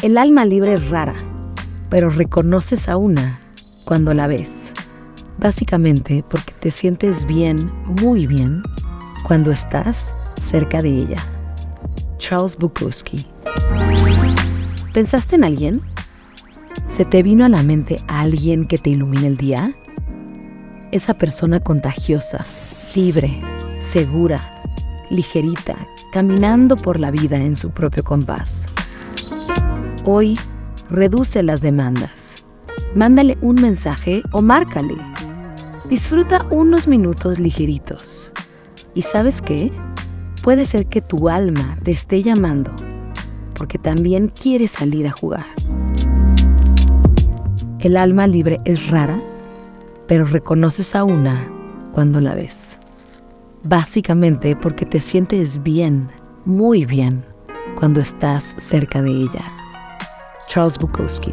El alma libre es rara, pero reconoces a una cuando la ves. Básicamente porque te sientes bien, muy bien, cuando estás cerca de ella. Charles Bukowski. ¿Pensaste en alguien? ¿Se te vino a la mente alguien que te ilumine el día? Esa persona contagiosa, libre, segura, ligerita, caminando por la vida en su propio compás. Hoy, reduce las demandas. Mándale un mensaje o márcale. Disfruta unos minutos ligeritos. ¿Y sabes qué? Puede ser que tu alma te esté llamando porque también quiere salir a jugar. El alma libre es rara, pero reconoces a una cuando la ves. Básicamente porque te sientes bien, muy bien, cuando estás cerca de ella. Charles Bukowski.